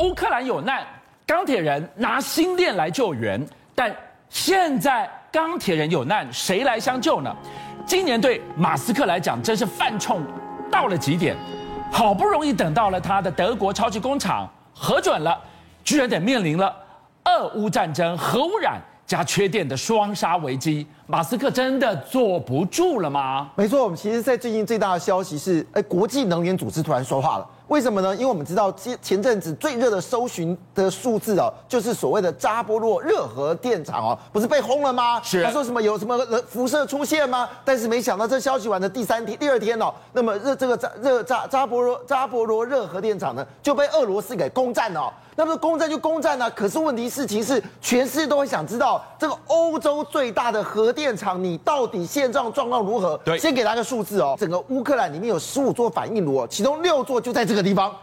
乌克兰有难，钢铁人拿新链来救援，但现在钢铁人有难，谁来相救呢？今年对马斯克来讲真是犯冲到了极点，好不容易等到了他的德国超级工厂核准了，居然得面临了俄乌战争、核污染加缺电的双杀危机，马斯克真的坐不住了吗？没错，我们其实，在最近最大的消息是，哎，国际能源组织突然说话了。为什么呢？因为我们知道前前阵子最热的搜寻的数字哦，就是所谓的扎波罗热核电厂哦，不是被轰了吗？是。他说什么有什么辐射出现吗？但是没想到这消息完的第三天、第二天哦，那么热这个扎热扎扎波罗扎波罗热核电厂呢就被俄罗斯给攻占了。那么攻占就攻占了，可是问题事情是，全世界都会想知道这个欧洲最大的核电厂你到底现状状况如何？对，先给他个数字哦，整个乌克兰里面有十五座反应炉哦，其中六座就在这个。地方，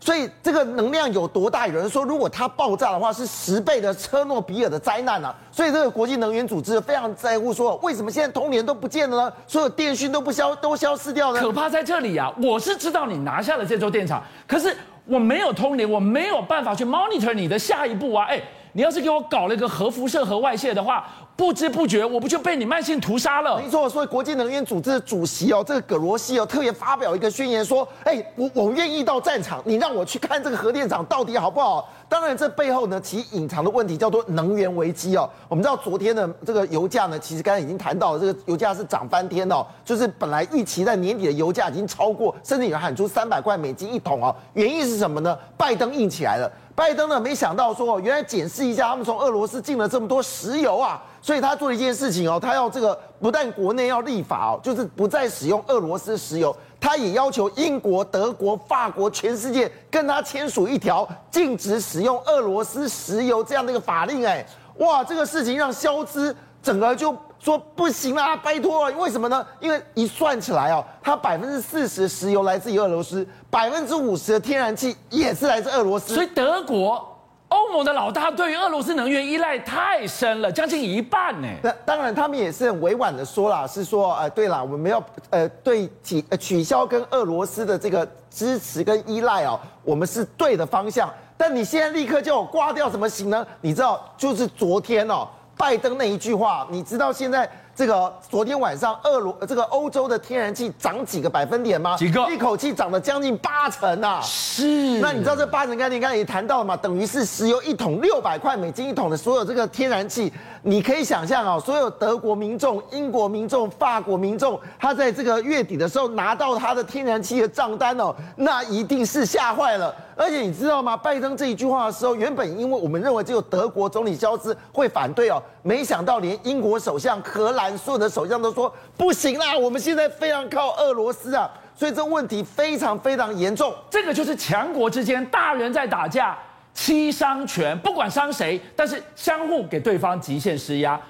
所以这个能量有多大？有人说，如果它爆炸的话，是十倍的车诺比尔的灾难啊！所以这个国际能源组织非常在乎，说为什么现在通联都不见了呢？所有电讯都不消都消失掉了。可怕在这里啊！我是知道你拿下了这座电厂，可是我没有通联，我没有办法去 monitor 你的下一步啊！哎，你要是给我搞了一个核辐射、核外泄的话。不知不觉，我不就被你慢性屠杀了？没错，所以国际能源组织的主席哦，这个葛罗西哦，特别发表一个宣言说：“哎，我我愿意到战场，你让我去看这个核电厂到底好不好？”当然，这背后呢，其实隐藏的问题叫做能源危机哦。我们知道昨天的这个油价呢，其实刚才已经谈到了，这个油价是涨翻天哦，就是本来预期在年底的油价已经超过，甚至有人喊出三百块美金一桶哦。原因是什么呢？拜登硬起来了。拜登呢，没想到说，原来检视一下他们从俄罗斯进了这么多石油啊，所以他做了一件事情哦，他要这个不但国内要立法哦，就是不再使用俄罗斯石油，他也要求英国、德国、法国全世界跟他签署一条禁止使用俄罗斯石油这样的一个法令，哎，哇，这个事情让萧兹整个就。说不行啦，拜托，为什么呢？因为一算起来哦，它百分之四十石油来自于俄罗斯，百分之五十的天然气也是来自俄罗斯。所以德国、欧盟的老大对于俄罗斯能源依赖太深了，将近一半呢。那当然，他们也是很委婉的说啦，是说，呃，对了，我们要呃对取取消跟俄罗斯的这个支持跟依赖哦，我们是对的方向。但你现在立刻叫我挂掉怎么行呢？你知道，就是昨天哦。拜登那一句话，你知道现在这个昨天晚上俄罗这个欧洲的天然气涨几个百分点吗？几个？一口气涨了将近八成啊！是。那你知道这八成概念刚才也谈到了嘛？等于是石油一桶六百块美金一桶的所有这个天然气，你可以想象啊，所有德国民众、英国民众、法国民众，他在这个月底的时候拿到他的天然气的账单哦，那一定是吓坏了。而且你知道吗？拜登这一句话的时候，原本因为我们认为只有德国总理肖兹会反对哦，没想到连英国首相、荷兰所有的首相都说不行啦，我们现在非常靠俄罗斯啊，所以这问题非常非常严重。这个就是强国之间大人在打架，七伤拳，不管伤谁，但是相互给对方极限施压，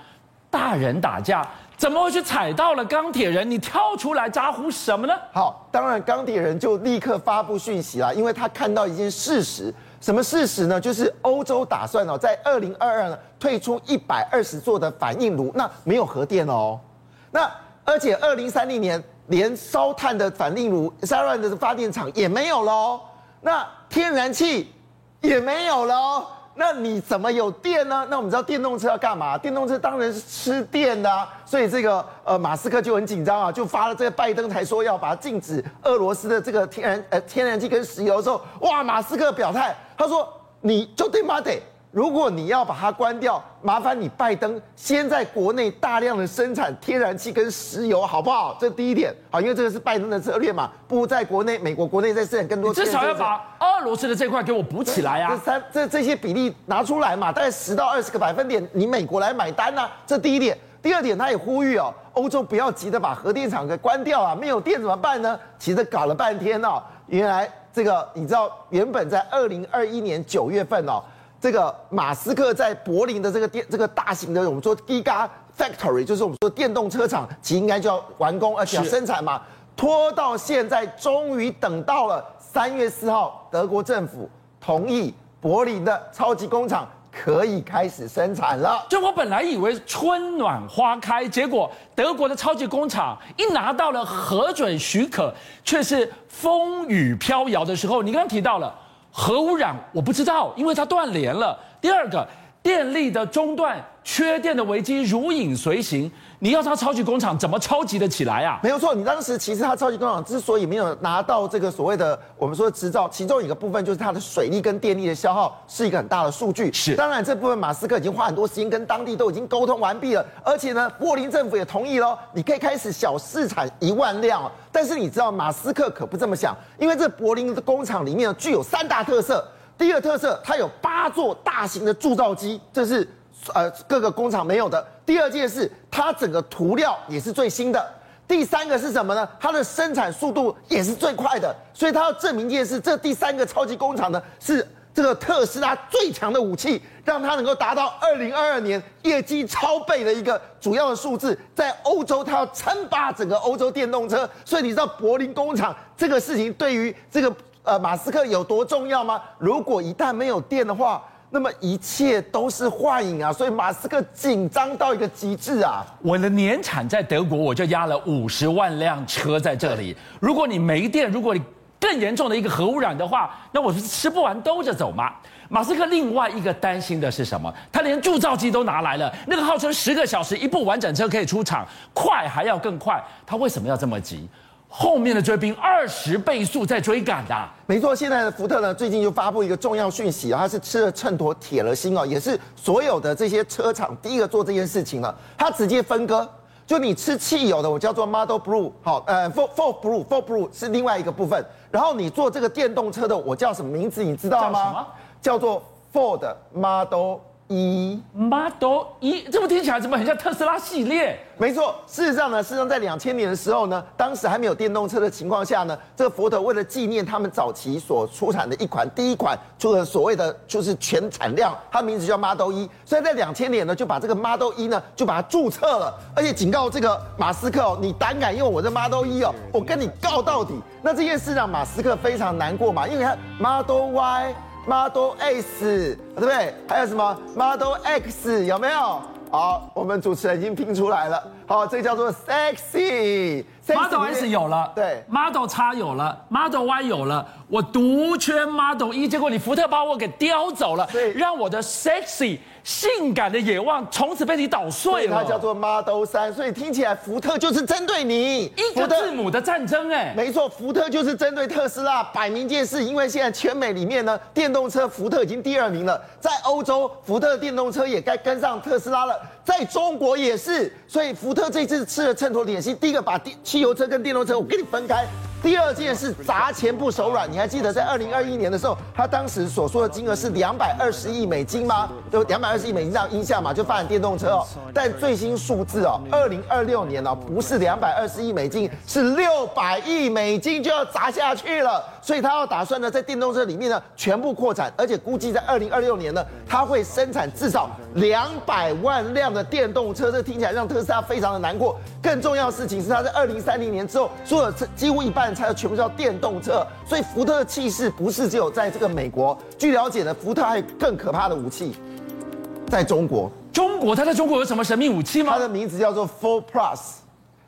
大人打架。怎么会去踩到了钢铁人？你跳出来咋呼什么呢？好，当然钢铁人就立刻发布讯息了，因为他看到一件事实，什么事实呢？就是欧洲打算哦，在二零二二呢退出一百二十座的反应炉，那没有核电哦，那而且二零三零年连烧炭的反应炉、烧炭的发电厂也没有喽，那天然气也没有喽。那你怎么有电呢？那我们知道电动车要干嘛？电动车当然是吃电的啊，所以这个呃马斯克就很紧张啊，就发了这个拜登才说要把禁止俄罗斯的这个天然呃天然气跟石油的时候，哇，马斯克表态，他说你就得马？得。如果你要把它关掉，麻烦你拜登先在国内大量的生产天然气跟石油，好不好？这第一点，好，因为这个是拜登的策略嘛，不如在国内，美国国内再生产更多。至少要把俄罗斯的这块给我补起来啊！这三这这些比例拿出来嘛，大概十到二十个百分点，你美国来买单呐、啊。这第一点，第二点，他也呼吁哦，欧洲不要急着把核电厂给关掉啊，没有电怎么办呢？其实搞了半天哦，原来这个你知道，原本在二零二一年九月份哦。这个马斯克在柏林的这个电这个大型的我们说 Giga Factory，就是我们说电动车厂，其应该就要完工，而且要生产嘛，拖到现在终于等到了三月四号，德国政府同意柏林的超级工厂可以开始生产了。就我本来以为春暖花开，结果德国的超级工厂一拿到了核准许可，却是风雨飘摇的时候。你刚刚提到了。核污染我不知道，因为它断联了。第二个，电力的中断、缺电的危机如影随形。你要它超级工厂怎么超级的起来啊？没有错，你当时其实它超级工厂之所以没有拿到这个所谓的我们说的执照，其中一个部分就是它的水力跟电力的消耗是一个很大的数据。是，当然这部分马斯克已经花很多时间跟当地都已经沟通完毕了，而且呢，柏林政府也同意喽，你可以开始小试产一万辆。但是你知道马斯克可不这么想，因为这柏林的工厂里面具有三大特色。第二特色，它有八座大型的铸造机，这是。呃，各个工厂没有的。第二件事，它整个涂料也是最新的。第三个是什么呢？它的生产速度也是最快的。所以它要证明一件事，这第三个超级工厂呢，是这个特斯拉最强的武器，让它能够达到二零二二年业绩超倍的一个主要的数字。在欧洲，它要称霸整个欧洲电动车。所以你知道柏林工厂这个事情对于这个呃马斯克有多重要吗？如果一旦没有电的话，那么一切都是幻影啊！所以马斯克紧张到一个极致啊！我的年产在德国，我就压了五十万辆车在这里。如果你没电，如果你更严重的一个核污染的话，那我是吃不完兜着走吗？马斯克另外一个担心的是什么？他连铸造机都拿来了，那个号称十个小时一部完整车可以出厂，快还要更快，他为什么要这么急？后面的追兵二十倍速在追赶的，没错。现在的福特呢，最近就发布一个重要讯息啊，它是吃了秤砣铁了心哦，也是所有的这些车厂第一个做这件事情了。它直接分割，就你吃汽油的，我叫做 Model Blue，好，呃，Ford Ford Blue Ford Blue 是另外一个部分。然后你做这个电动车的，我叫什么名字？你知道吗？叫？叫做 Ford Model。一 Model 一，这不听起来怎么很像特斯拉系列？没错，事实上呢，事实上在两千年的时候呢，当时还没有电动车的情况下呢，这个福特为了纪念他们早期所出产的一款第一款出了所谓的就是全产量，它名字叫 Model 一，所以在两千年呢就把这个 Model 一呢就把它注册了，而且警告这个马斯克哦，你胆敢用我的 Model 一哦，我跟你告到底。那这件事让马斯克非常难过嘛，因为他 Model Y。Model S，对不对？还有什么 Model X 有没有？好，我们主持人已经拼出来了。好，这个叫做 Sexy。Model S 有了，对，Model X 有了，Model Y 有了，我独缺 Model 一，结果你福特把我给叼走了，对，让我的 Sexy。性感的野望从此被你捣碎了。它叫做 Model 3，所以听起来福特就是针对你一个字母的战争哎，没错，福特就是针对特斯拉，摆明件事。因为现在全美里面呢，电动车福特已经第二名了，在欧洲福特电动车也该跟上特斯拉了，在中国也是。所以福特这次吃了秤砣点心，第一个把电汽油车跟电动车我给你分开。第二件事砸钱不手软，你还记得在二零二一年的时候，他当时所说的金额是两百二十亿美金吗？就两百二十亿美金这样印象嘛，就发展电动车哦。但最新数字哦，二零二六年哦，不是两百二十亿美金，是六百亿美金就要砸下去了。所以他要打算呢，在电动车里面呢全部扩产，而且估计在二零二六年呢，他会生产至少两百万辆的电动车。这听起来让特斯拉非常的难过。更重要的事情是，他在二零三零年之后，所有车几乎一半。才有全部叫电动车，所以福特的气势不是只有在这个美国。据了解呢，福特还有更可怕的武器，在中国。中国，它在中国有什么神秘武器吗？它的名字叫做 Ford Plus，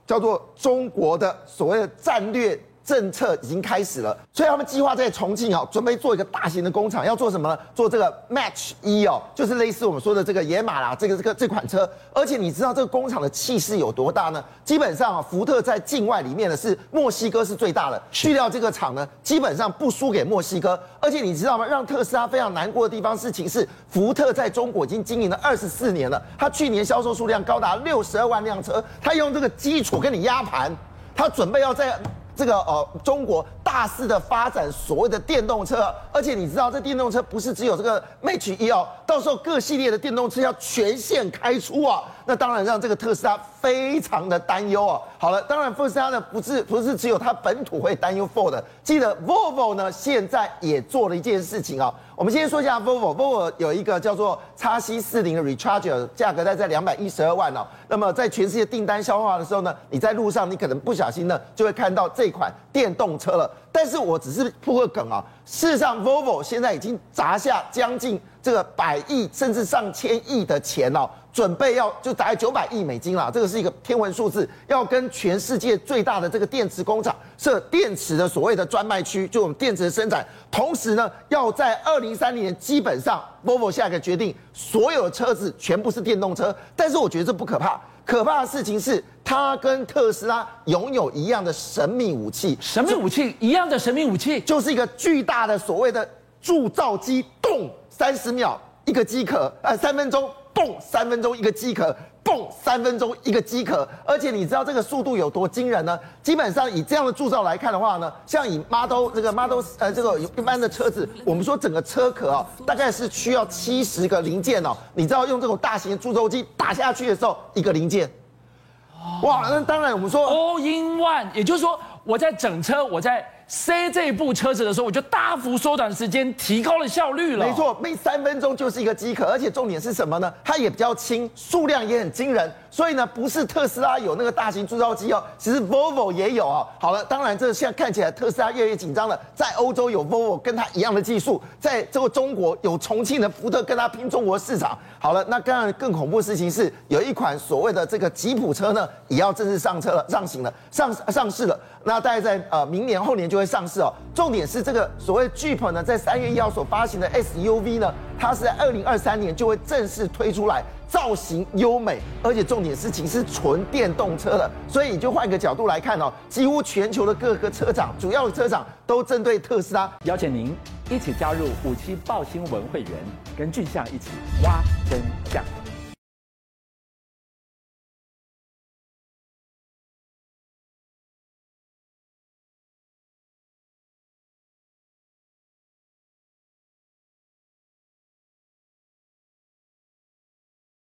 叫做中国的所谓的战略。政策已经开始了，所以他们计划在重庆哦，准备做一个大型的工厂，要做什么呢？做这个 Match 一哦，就是类似我们说的这个野马啦，这个这个这款车。而且你知道这个工厂的气势有多大呢？基本上啊，福特在境外里面呢是墨西哥是最大的，去掉这个厂呢，基本上不输给墨西哥。而且你知道吗？让特斯拉非常难过的地方，事情是福特在中国已经经营了二十四年了，他去年销售数量高达六十二万辆车，他用这个基础跟你压盘，他准备要在。这个呃，中国大肆的发展所谓的电动车，而且你知道，这电动车不是只有这个 Match 1哦，到时候各系列的电动车要全线开出啊，那当然让这个特斯拉非常的担忧啊。好了，当然特斯拉呢不是不是只有它本土会担忧 Ford，记得 Volvo 呢现在也做了一件事情啊。我们先说一下 Volvo，Volvo 有一个叫做 x C 四零的 Recharger，价格在在两百一十二万哦。那么在全世界订单消化的时候呢，你在路上你可能不小心呢就会看到这款电动车了。但是我只是铺个梗啊，事实上 Volvo 现在已经砸下将近这个百亿甚至上千亿的钱哦，准备要就大概九百亿美金啦，这个是一个天文数字，要跟全世界最大的这个电池工厂设电池的所谓的专卖区，就我们电池的生产。同时呢，要在二零三零年基本上，Volvo 下一个决定，所有的车子全部是电动车。但是我觉得这不可怕，可怕的事情是它跟特斯拉拥有一样的神秘武器，神秘武器一样的神秘武器，就是一个巨大的所谓的铸造机，动三十秒一个机壳，呃，三分钟。蹦三分钟一个机壳，蹦三分钟一个机壳，而且你知道这个速度有多惊人呢？基本上以这样的铸造来看的话呢，像以 Model 这个 Model 呃这个一般的车子，我们说整个车壳啊，大概是需要七十个零件哦。你知道用这种大型的铸造机打下去的时候，一个零件，哇，那当然我们说 All in one，也就是说我在整车我在。塞这部车子的时候，我就大幅缩短时间，提高了效率了。没错，每三分钟就是一个机壳，而且重点是什么呢？它也比较轻，数量也很惊人。所以呢，不是特斯拉有那个大型铸造机哦，其实 Volvo 也有哦。好了，当然这现在看起来特斯拉越来越紧张了。在欧洲有 Volvo 跟它一样的技术，在这个中国有重庆的福特跟它拼中国市场。好了，那当然更恐怖的事情是，有一款所谓的这个吉普车呢，也要正式上车了，上行了，上上市了。那大概在呃明年后年就会上市哦。重点是这个所谓 Jeep 呢，在三月一号所发行的 SUV 呢，它是在二零二三年就会正式推出来。造型优美，而且重点事情是纯电动车的，所以你就换个角度来看哦，几乎全球的各个车厂，主要的车厂都针对特斯拉。邀请您一起加入五七报新闻会员，跟俊相一起挖真相。